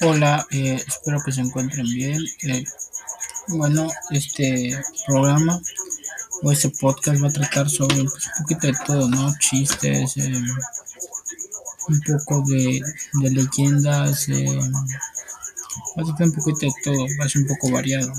Hola, eh, espero que se encuentren bien. Eh, bueno, este programa o este podcast va a tratar sobre pues, un poquito de todo, ¿no? Chistes, eh, un poco de, de leyendas, va a tratar un poquito de todo, va a ser un poco variado.